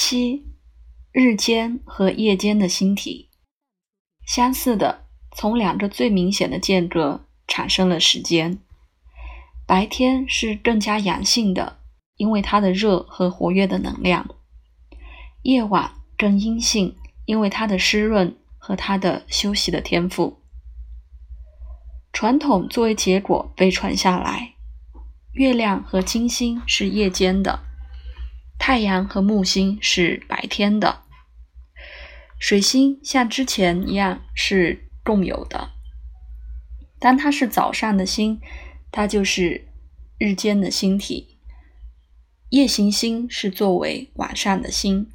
七，日间和夜间的星体，相似的，从两个最明显的间隔产生了时间。白天是更加阳性的，因为它的热和活跃的能量；夜晚更阴性，因为它的湿润和它的休息的天赋。传统作为结果被传下来，月亮和金星是夜间的。太阳和木星是白天的，水星像之前一样是共有的。当它是早上的星，它就是日间的星体；夜行星是作为晚上的星。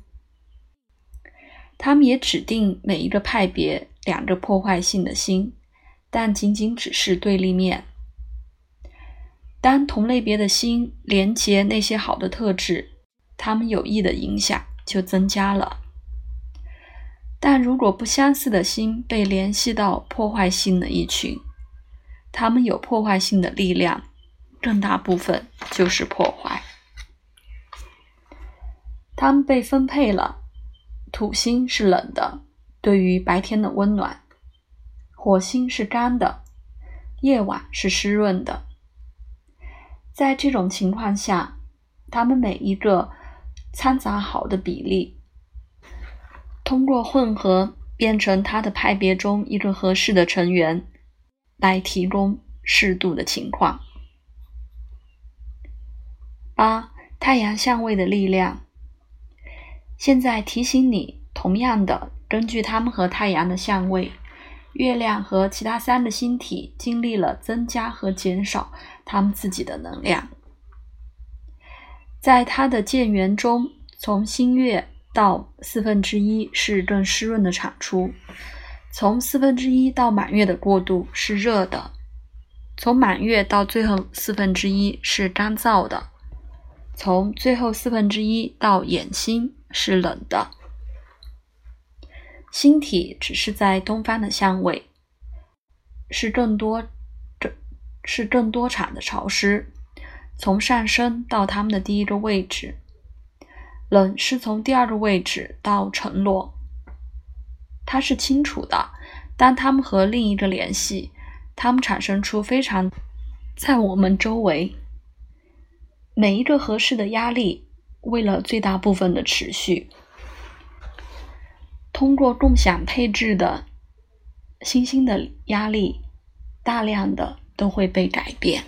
他们也指定每一个派别两个破坏性的星，但仅仅只是对立面。当同类别的星连接那些好的特质。他们有益的影响就增加了，但如果不相似的心被联系到破坏性的一群，他们有破坏性的力量，更大部分就是破坏。他们被分配了，土星是冷的，对于白天的温暖；火星是干的，夜晚是湿润的。在这种情况下，他们每一个。掺杂好的比例，通过混合变成它的派别中一个合适的成员，来提供适度的情况。八、太阳相位的力量。现在提醒你，同样的，根据它们和太阳的相位，月亮和其他三个星体经历了增加和减少它们自己的能量。在它的渐圆中，从新月到四分之一是更湿润的产出；从四分之一到满月的过渡是热的；从满月到最后四分之一是干燥的；从最后四分之一到掩星是冷的。星体只是在东方的相位，是更多，这是更多场的潮湿。从上升到它们的第一个位置，冷是从第二个位置到沉落。它是清楚的，当它们和另一个联系，它们产生出非常在我们周围每一个合适的压力，为了最大部分的持续，通过共享配置的星星的压力，大量的都会被改变。